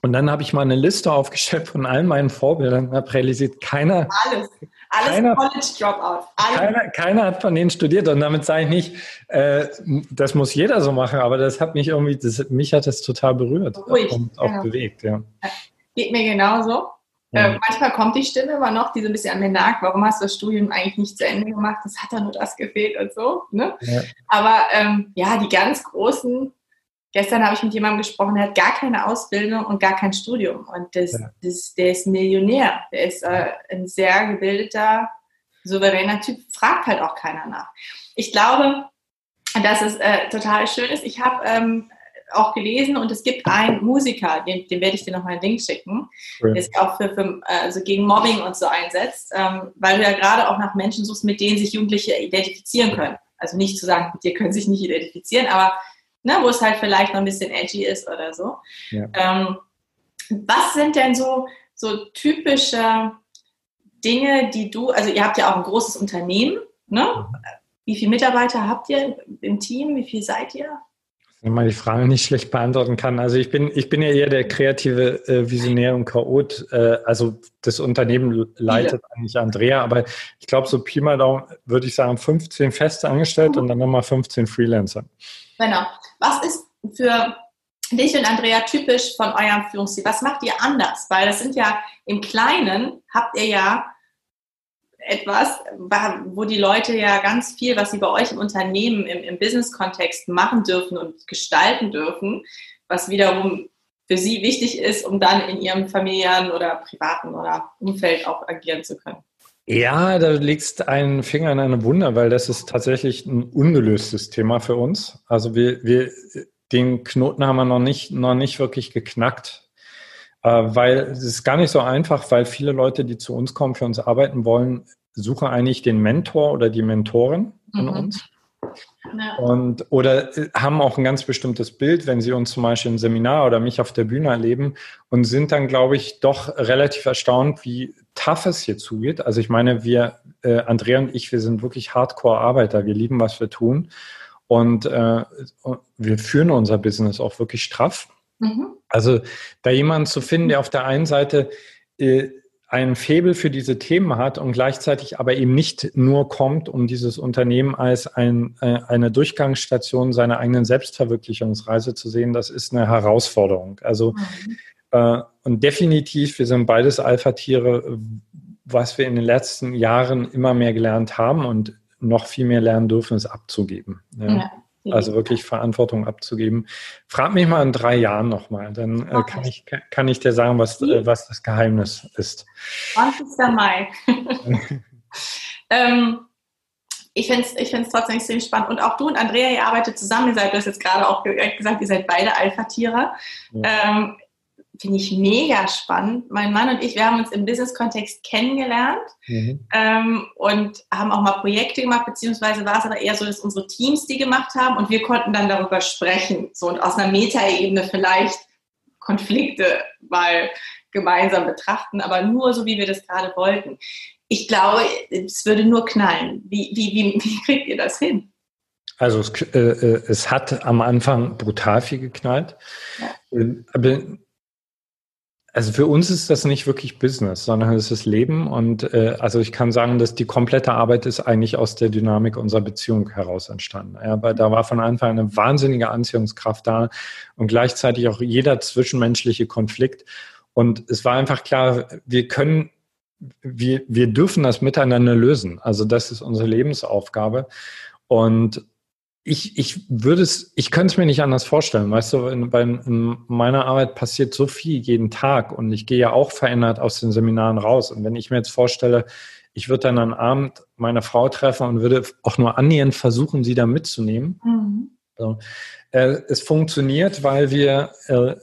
Und dann habe ich mal eine Liste aufgestellt von allen meinen Vorbildern und habe realisiert, keiner, Alles. Alles keiner, College Dropout. Keiner, keiner, hat von denen studiert und damit sage ich nicht, äh, das muss jeder so machen, aber das hat mich irgendwie, das, mich hat das total berührt Ruhig, und auch genau. bewegt. Ja. Geht mir genauso. Ja. Äh, manchmal kommt die Stimme immer noch, die so ein bisschen an mir nagt, warum hast du das Studium eigentlich nicht zu Ende gemacht? Das hat da nur das gefehlt und so. Ne? Ja. Aber ähm, ja, die ganz großen Gestern habe ich mit jemandem gesprochen, der hat gar keine Ausbildung und gar kein Studium. Und das, ja. das, der ist Millionär. Der ist äh, ein sehr gebildeter, souveräner Typ. Fragt halt auch keiner nach. Ich glaube, dass es äh, total schön ist. Ich habe ähm, auch gelesen und es gibt einen Musiker, den, den werde ich dir noch mal einen Link schicken, cool. der sich auch für, für also gegen Mobbing und so einsetzt, ähm, weil du ja gerade auch nach Menschen suchst, mit denen sich Jugendliche identifizieren können. Also nicht zu sagen, mit dir können sich nicht identifizieren, aber ne, wo es halt vielleicht noch ein bisschen edgy ist oder so. Ja. Ähm, was sind denn so, so typische Dinge, die du, also ihr habt ja auch ein großes Unternehmen, ne? Wie viele Mitarbeiter habt ihr im Team? Wie viel seid ihr? Wenn man die Frage nicht schlecht beantworten kann. Also ich bin, ich bin ja eher der kreative äh, Visionär und Chaot. Äh, also das Unternehmen leitet ja. eigentlich Andrea, aber ich glaube, so Pi mal Daumen würde ich sagen, 15 feste Angestellte mhm. und dann nochmal 15 Freelancer. Genau. Was ist für dich und Andrea typisch von eurem Führungsstil? Was macht ihr anders? Weil das sind ja im Kleinen habt ihr ja etwas, wo die Leute ja ganz viel, was sie bei euch im Unternehmen, im, im Business-Kontext machen dürfen und gestalten dürfen, was wiederum für sie wichtig ist, um dann in ihrem familiären oder privaten oder Umfeld auch agieren zu können. Ja, da legst einen Finger in eine Wunde, weil das ist tatsächlich ein ungelöstes Thema für uns. Also wir, wir den Knoten haben wir noch nicht, noch nicht wirklich geknackt, äh, weil es ist gar nicht so einfach, weil viele Leute, die zu uns kommen, für uns arbeiten wollen, suchen eigentlich den Mentor oder die Mentorin von mhm. uns. Ja. Und, oder äh, haben auch ein ganz bestimmtes Bild, wenn sie uns zum Beispiel im Seminar oder mich auf der Bühne erleben und sind dann, glaube ich, doch relativ erstaunt, wie tough es hier zugeht. Also ich meine, wir, äh, Andrea und ich, wir sind wirklich Hardcore-Arbeiter. Wir lieben, was wir tun. Und äh, wir führen unser Business auch wirklich straff. Mhm. Also da jemanden zu finden, der auf der einen Seite äh, ein Faible für diese Themen hat und gleichzeitig aber eben nicht nur kommt, um dieses Unternehmen als ein, äh, eine Durchgangsstation seiner eigenen Selbstverwirklichungsreise zu sehen, das ist eine Herausforderung. Also mhm. äh, und definitiv, wir sind beides Alpha-Tiere, was wir in den letzten Jahren immer mehr gelernt haben und noch viel mehr lernen dürfen, ist abzugeben. Ja. Ja. Also wirklich Verantwortung abzugeben. Frag mich mal in drei Jahren nochmal, dann äh, kann, ich, kann ich dir sagen, was, äh, was das Geheimnis ist. 20. Mai. ähm, ich finde es ich trotzdem extrem spannend. Und auch du und Andrea, ihr arbeitet zusammen. Ihr seid, du hast jetzt gerade auch gesagt, ihr seid beide Alpha-Tiere. Ja. Ähm, finde ich mega spannend. Mein Mann und ich, wir haben uns im Business-Kontext kennengelernt mhm. ähm, und haben auch mal Projekte gemacht, beziehungsweise war es aber eher so, dass unsere Teams die gemacht haben und wir konnten dann darüber sprechen, so und aus einer Metaebene vielleicht Konflikte mal gemeinsam betrachten, aber nur so, wie wir das gerade wollten. Ich glaube, es würde nur knallen. Wie, wie, wie, wie kriegt ihr das hin? Also es, äh, äh es hat am Anfang brutal viel geknallt. Ja. Aber also für uns ist das nicht wirklich Business, sondern es ist Leben. Und äh, also ich kann sagen, dass die komplette Arbeit ist eigentlich aus der Dynamik unserer Beziehung heraus entstanden. Ja, weil da war von Anfang an eine wahnsinnige Anziehungskraft da und gleichzeitig auch jeder zwischenmenschliche Konflikt. Und es war einfach klar, wir können, wir, wir dürfen das miteinander lösen. Also das ist unsere Lebensaufgabe. Und ich, ich würde es, ich könnte es mir nicht anders vorstellen. Weißt du, in, bei, in meiner Arbeit passiert so viel jeden Tag und ich gehe ja auch verändert aus den Seminaren raus. Und wenn ich mir jetzt vorstelle, ich würde dann am Abend meine Frau treffen und würde auch nur annähernd versuchen, sie da mitzunehmen. Mhm. So. Äh, es funktioniert, weil wir äh,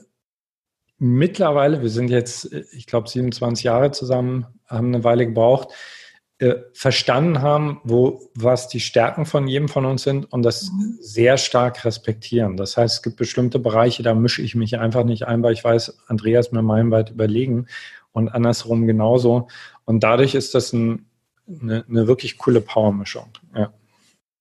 mittlerweile, wir sind jetzt, ich glaube, 27 Jahre zusammen, haben eine Weile gebraucht, äh, verstanden haben, wo, was die Stärken von jedem von uns sind und das mhm. sehr stark respektieren. Das heißt, es gibt bestimmte Bereiche, da mische ich mich einfach nicht ein, weil ich weiß, Andreas mir meilenweit überlegen und andersrum genauso. Und dadurch ist das ein, eine, eine wirklich coole Powermischung. Ja.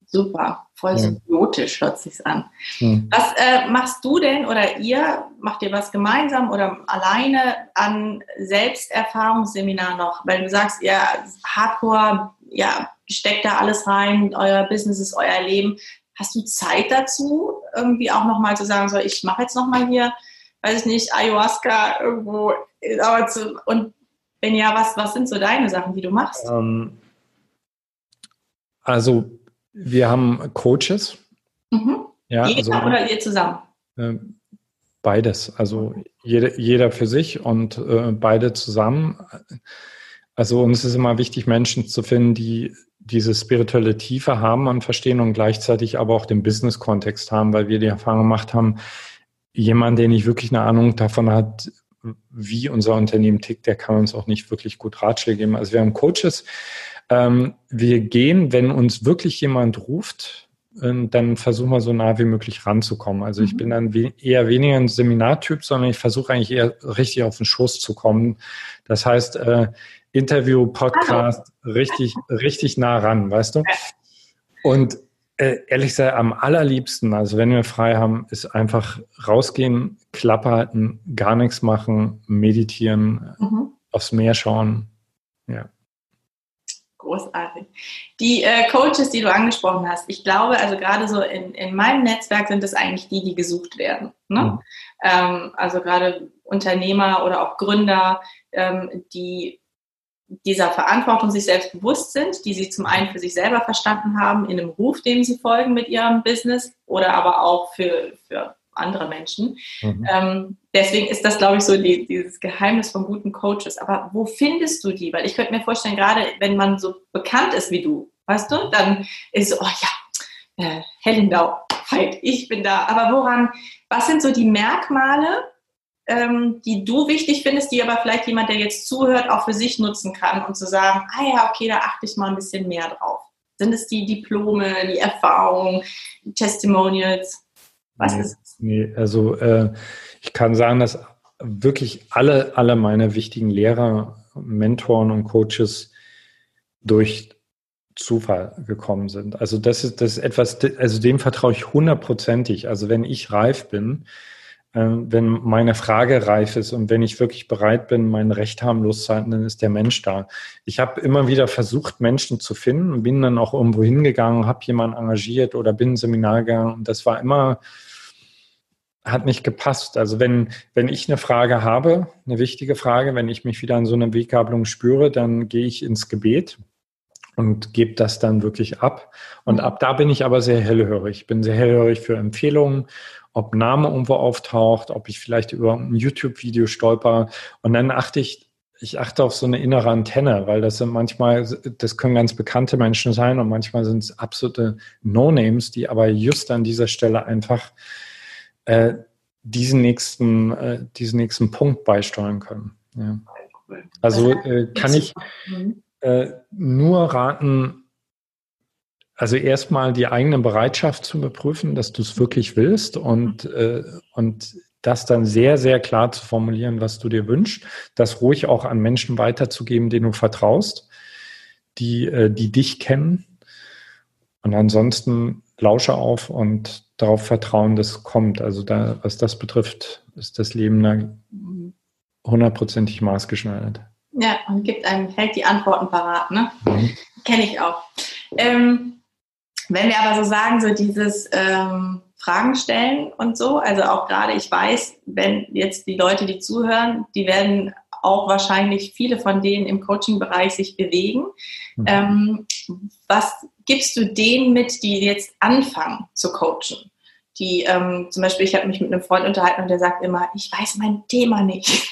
Super, voll symbiotisch hört sich an. Hm. Was äh, machst du denn oder ihr, macht ihr was gemeinsam oder alleine an Selbsterfahrungsseminar noch? Weil du sagst, ihr Hardcore, ja, steckt da alles rein, euer Business ist euer Leben. Hast du Zeit dazu, irgendwie auch nochmal zu sagen, so, ich mache jetzt nochmal hier, weiß ich nicht, Ayahuasca irgendwo, aber zu, und wenn ja, was, was sind so deine Sachen, die du machst? Ähm, also wir haben Coaches. Mhm. Ja, jeder also, oder ihr zusammen? Äh, beides. Also jeder, jeder für sich und äh, beide zusammen. Also uns ist immer wichtig, Menschen zu finden, die diese spirituelle Tiefe haben und verstehen und gleichzeitig aber auch den Business-Kontext haben, weil wir die Erfahrung gemacht haben, jemand, der nicht wirklich eine Ahnung davon hat, wie unser Unternehmen tickt, der kann uns auch nicht wirklich gut Ratschläge geben. Also wir haben Coaches, ähm, wir gehen, wenn uns wirklich jemand ruft, äh, dann versuchen wir so nah wie möglich ranzukommen. Also ich mhm. bin dann we eher weniger ein Seminartyp, sondern ich versuche eigentlich eher richtig auf den Schoß zu kommen. Das heißt, äh, Interview, Podcast, Hallo. richtig, richtig nah ran, weißt du? Und äh, ehrlich gesagt, am allerliebsten, also wenn wir frei haben, ist einfach rausgehen, Klappe halten, gar nichts machen, meditieren, mhm. aufs Meer schauen. Ja. Großartig. Die äh, Coaches, die du angesprochen hast, ich glaube, also gerade so in, in meinem Netzwerk sind es eigentlich die, die gesucht werden. Ne? Mhm. Ähm, also gerade Unternehmer oder auch Gründer, ähm, die dieser Verantwortung sich selbst bewusst sind, die sie zum einen für sich selber verstanden haben, in einem Ruf, dem sie folgen mit ihrem Business oder aber auch für, für andere Menschen. Mhm. Ähm, deswegen ist das, glaube ich, so die, dieses Geheimnis von guten Coaches. Aber wo findest du die? Weil ich könnte mir vorstellen, gerade wenn man so bekannt ist wie du, weißt du, dann ist so, oh ja, äh, Hellendau, halt, ich bin da. Aber woran, was sind so die Merkmale, ähm, die du wichtig findest, die aber vielleicht jemand, der jetzt zuhört, auch für sich nutzen kann und zu sagen, ah ja, okay, da achte ich mal ein bisschen mehr drauf. Sind es die Diplome, die Erfahrung, die Testimonials? Was nee, ist? Nee, also äh, ich kann sagen, dass wirklich alle, alle meine wichtigen Lehrer, Mentoren und Coaches durch Zufall gekommen sind. Also das ist, das ist etwas, also dem vertraue ich hundertprozentig. Also wenn ich reif bin, ähm, wenn meine Frage reif ist und wenn ich wirklich bereit bin, mein Recht haben loszuhalten, dann ist der Mensch da. Ich habe immer wieder versucht, Menschen zu finden, bin dann auch irgendwo hingegangen, habe jemanden engagiert oder bin ein Seminar gegangen und das war immer, hat nicht gepasst. Also wenn, wenn ich eine Frage habe, eine wichtige Frage, wenn ich mich wieder an so einer Weggabelung spüre, dann gehe ich ins Gebet und gebe das dann wirklich ab. Und ab da bin ich aber sehr hellhörig. Ich bin sehr hellhörig für Empfehlungen ob Name irgendwo auftaucht, ob ich vielleicht über ein YouTube-Video stolper. Und dann achte ich, ich achte auf so eine innere Antenne, weil das sind manchmal, das können ganz bekannte Menschen sein und manchmal sind es absolute No-Names, die aber just an dieser Stelle einfach äh, diesen nächsten, äh, diesen nächsten Punkt beisteuern können. Ja. Also äh, kann ich mhm. äh, nur raten, also erstmal die eigene Bereitschaft zu überprüfen, dass du es wirklich willst und, äh, und das dann sehr, sehr klar zu formulieren, was du dir wünschst, das ruhig auch an Menschen weiterzugeben, denen du vertraust, die, äh, die dich kennen. Und ansonsten lausche auf und darauf vertrauen, dass es kommt. Also da, was das betrifft, ist das Leben da hundertprozentig maßgeschneidert. Ja, und gibt einem, hält die Antworten parat, ne? Mhm. Kenne ich auch. Ähm, wenn wir aber so sagen, so dieses ähm, Fragen stellen und so, also auch gerade, ich weiß, wenn jetzt die Leute, die zuhören, die werden auch wahrscheinlich viele von denen im Coaching-Bereich sich bewegen. Mhm. Ähm, was gibst du denen mit, die jetzt anfangen zu coachen? Die ähm, zum Beispiel, ich habe mich mit einem Freund unterhalten und der sagt immer, ich weiß mein Thema nicht.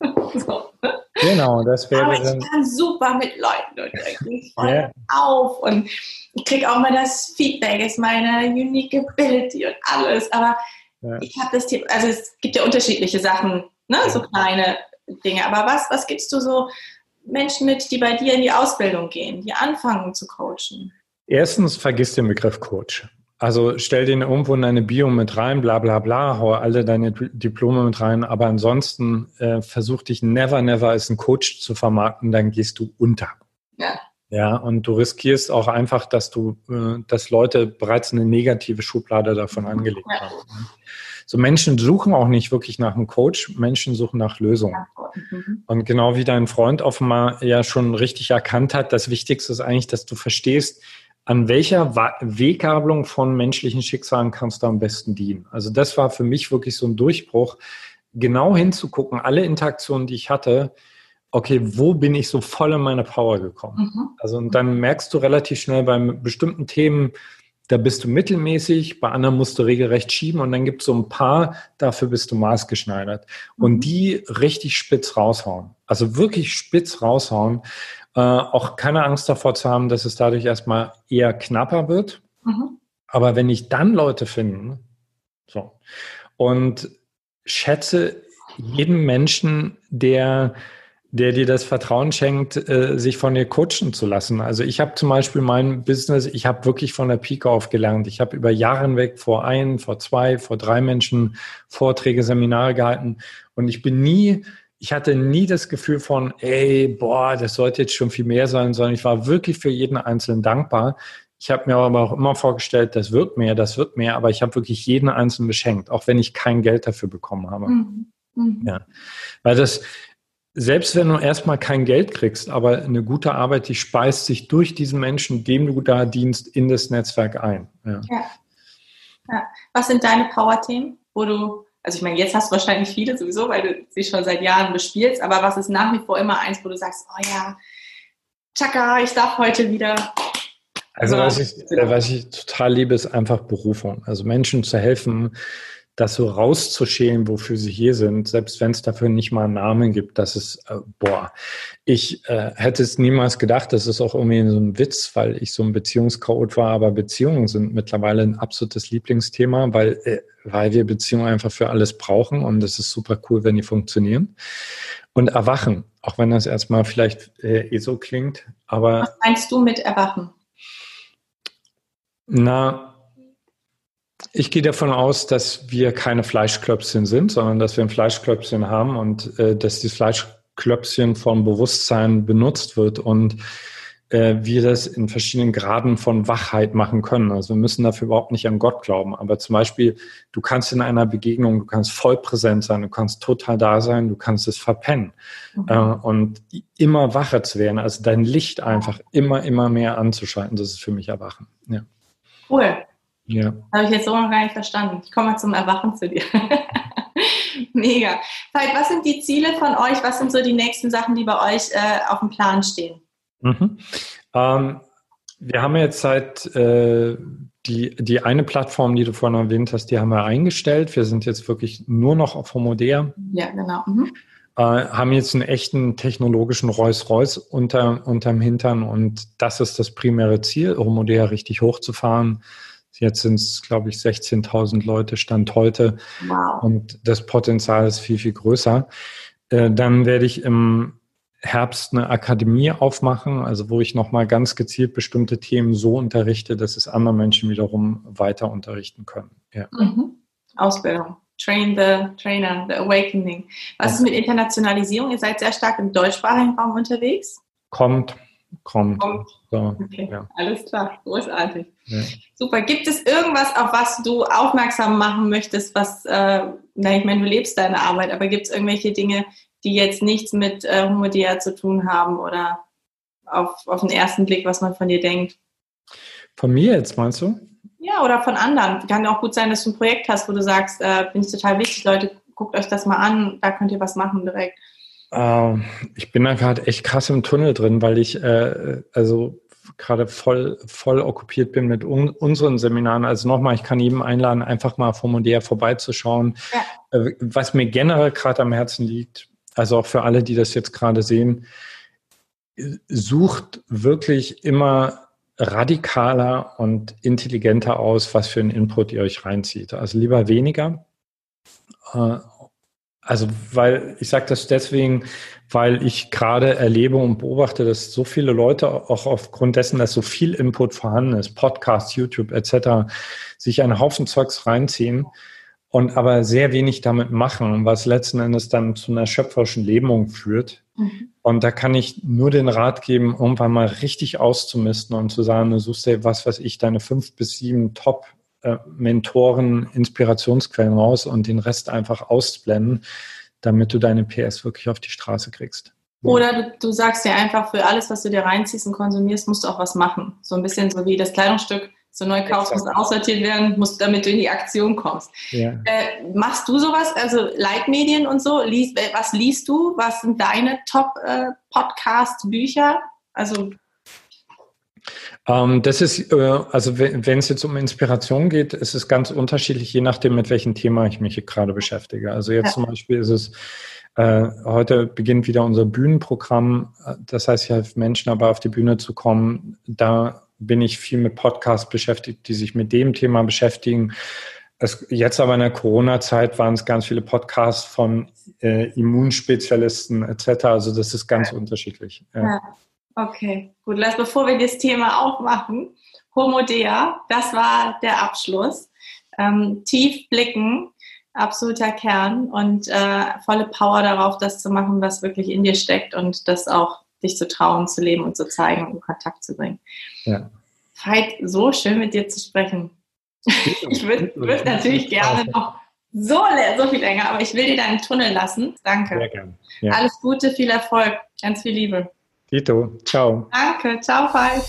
so. Genau, das wäre. Aber ich kann super mit Leuten und irgendwie voll yeah. auf und ich kriege auch mal das Feedback, ist meine unique ability und alles. Aber ja. ich habe das Thema, also es gibt ja unterschiedliche Sachen, ne? so kleine Dinge. Aber was, was gibst du so Menschen mit, die bei dir in die Ausbildung gehen, die anfangen zu coachen? Erstens, vergiss den Begriff Coach. Also stell den irgendwo in deine Bio mit rein, bla bla bla, hau alle deine Diplome mit rein, aber ansonsten äh, versuch dich never, never als ein Coach zu vermarkten, dann gehst du unter. Ja. Ja, und du riskierst auch einfach, dass du, äh, dass Leute bereits eine negative Schublade davon angelegt ja. haben. So Menschen suchen auch nicht wirklich nach einem Coach, Menschen suchen nach Lösungen. Mhm. Und genau wie dein Freund offenbar ja schon richtig erkannt hat, das Wichtigste ist eigentlich, dass du verstehst, an welcher Weggabelung von menschlichen Schicksalen kannst du am besten dienen? Also das war für mich wirklich so ein Durchbruch, genau hinzugucken, alle Interaktionen, die ich hatte, okay, wo bin ich so voll in meine Power gekommen? Mhm. Also und dann merkst du relativ schnell bei bestimmten Themen, da bist du mittelmäßig, bei anderen musst du regelrecht schieben und dann gibt es so ein paar, dafür bist du maßgeschneidert. Mhm. Und die richtig spitz raushauen. Also wirklich spitz raushauen. Äh, auch keine Angst davor zu haben, dass es dadurch erstmal eher knapper wird. Mhm. Aber wenn ich dann Leute finde, so, und schätze jeden Menschen, der der dir das Vertrauen schenkt, äh, sich von dir coachen zu lassen. Also ich habe zum Beispiel mein Business, ich habe wirklich von der Pike auf gelernt. Ich habe über Jahre hinweg vor ein, vor zwei, vor drei Menschen Vorträge, Seminare gehalten und ich bin nie ich hatte nie das Gefühl von, ey, boah, das sollte jetzt schon viel mehr sein, sondern ich war wirklich für jeden Einzelnen dankbar. Ich habe mir aber auch immer vorgestellt, das wird mehr, das wird mehr, aber ich habe wirklich jeden Einzelnen beschenkt, auch wenn ich kein Geld dafür bekommen habe. Mhm. Mhm. Ja. Weil das, selbst wenn du erstmal kein Geld kriegst, aber eine gute Arbeit, die speist sich durch diesen Menschen, dem du da dienst, in das Netzwerk ein. Ja. ja. ja. Was sind deine Power-Themen, wo du also ich meine, jetzt hast du wahrscheinlich viele sowieso, weil du sie schon seit Jahren bespielst, aber was ist nach wie vor immer eins, wo du sagst, oh ja, Chaka, ich darf heute wieder. Also was ich, was ich total liebe, ist einfach Berufung. Also Menschen zu helfen, das so rauszuschälen, wofür sie hier sind, selbst wenn es dafür nicht mal einen Namen gibt, das ist, äh, boah, ich äh, hätte es niemals gedacht, das ist auch irgendwie so ein Witz, weil ich so ein Beziehungscode war, aber Beziehungen sind mittlerweile ein absolutes Lieblingsthema, weil, äh, weil wir Beziehungen einfach für alles brauchen und es ist super cool, wenn die funktionieren. Und Erwachen, auch wenn das erstmal vielleicht äh, eh so klingt, aber. Was meinst du mit Erwachen? Na, ich gehe davon aus, dass wir keine Fleischklöpschen sind, sondern dass wir ein Fleischklöpschen haben und äh, dass dieses Fleischklöpschen vom Bewusstsein benutzt wird und äh, wir das in verschiedenen Graden von Wachheit machen können. Also wir müssen dafür überhaupt nicht an Gott glauben. Aber zum Beispiel, du kannst in einer Begegnung, du kannst voll präsent sein, du kannst total da sein, du kannst es verpennen. Mhm. Äh, und immer wacher zu werden, also dein Licht einfach immer, immer mehr anzuschalten, das ist für mich Erwachen. Ja. Cool. Ja. Habe ich jetzt so noch gar nicht verstanden. Ich komme mal zum Erwachen zu dir. Mega. Veit, was sind die Ziele von euch? Was sind so die nächsten Sachen, die bei euch äh, auf dem Plan stehen? Mhm. Ähm, wir haben jetzt seit äh, die, die eine Plattform, die du vorhin erwähnt hast, die haben wir eingestellt. Wir sind jetzt wirklich nur noch auf Homodea. Ja, genau. Mhm. Äh, haben jetzt einen echten technologischen Rolls-Royce unter, unterm Hintern und das ist das primäre Ziel, Homodea richtig hochzufahren Jetzt sind es, glaube ich, 16.000 Leute Stand heute. Wow. Und das Potenzial ist viel, viel größer. Äh, dann werde ich im Herbst eine Akademie aufmachen, also wo ich nochmal ganz gezielt bestimmte Themen so unterrichte, dass es andere Menschen wiederum weiter unterrichten können. Ja. Mhm. Ausbildung. Train the Trainer, the Awakening. Was ist mit Internationalisierung? Ihr seid sehr stark im deutschsprachigen Raum unterwegs. Kommt, kommt. kommt. So, okay. ja. Alles klar, großartig. Ja. Super. Gibt es irgendwas, auf was du aufmerksam machen möchtest, was, äh, na, ich meine, du lebst deine Arbeit, aber gibt es irgendwelche Dinge, die jetzt nichts mit äh, Homodia zu tun haben oder auf, auf den ersten Blick, was man von dir denkt? Von mir jetzt, meinst du? Ja, oder von anderen. Kann auch gut sein, dass du ein Projekt hast, wo du sagst, äh, finde ich total wichtig, Leute, guckt euch das mal an, da könnt ihr was machen direkt. Ähm, ich bin da gerade echt krass im Tunnel drin, weil ich äh, also gerade voll, voll okkupiert bin mit un unseren Seminaren. Also nochmal, ich kann jedem einladen, einfach mal vom Modell vorbeizuschauen. Ja. Äh, was mir generell gerade am Herzen liegt, also auch für alle, die das jetzt gerade sehen, sucht wirklich immer radikaler und intelligenter aus, was für einen Input ihr euch reinzieht. Also lieber weniger äh, also, weil ich sage das deswegen, weil ich gerade erlebe und beobachte, dass so viele Leute auch aufgrund dessen, dass so viel Input vorhanden ist, Podcasts, YouTube etc., sich einen Haufen Zeugs reinziehen und aber sehr wenig damit machen, was letzten Endes dann zu einer schöpferischen Lähmung führt. Mhm. Und da kann ich nur den Rat geben, irgendwann mal richtig auszumisten und zu sagen, du suchst dir was, was ich, deine fünf bis sieben Top äh, Mentoren, Inspirationsquellen raus und den Rest einfach ausblenden, damit du deine PS wirklich auf die Straße kriegst. Oder du, du, sagst dir einfach, für alles, was du dir reinziehst und konsumierst, musst du auch was machen. So ein bisschen so wie das Kleidungsstück, so neu kaufst, muss aussortiert werden, musst, damit du in die Aktion kommst. Ja. Äh, machst du sowas, also Leitmedien und so? Lies, was liest du? Was sind deine Top-Podcast-Bücher? Äh, also ähm, das ist, äh, also wenn es jetzt um Inspiration geht, ist es ganz unterschiedlich, je nachdem, mit welchem Thema ich mich gerade beschäftige. Also jetzt ja. zum Beispiel ist es, äh, heute beginnt wieder unser Bühnenprogramm. Das heißt, ich helfe Menschen aber auf die Bühne zu kommen. Da bin ich viel mit Podcasts beschäftigt, die sich mit dem Thema beschäftigen. Es, jetzt aber in der Corona-Zeit waren es ganz viele Podcasts von äh, Immunspezialisten etc. Also das ist ganz ja. unterschiedlich. Ja. Okay, gut. Lass, bevor wir das Thema aufmachen, Homo Dea, das war der Abschluss. Ähm, tief blicken, absoluter Kern und äh, volle Power darauf, das zu machen, was wirklich in dir steckt und das auch dich zu trauen, zu leben und zu zeigen und in Kontakt zu bringen. Ja. Veit, so schön mit dir zu sprechen. ich würde würd natürlich gerne noch so, so viel länger, aber ich will dir deinen Tunnel lassen. Danke. Sehr gerne. Ja. Alles Gute, viel Erfolg, ganz viel Liebe. Dito, ciao. Danke, ciao, Falk.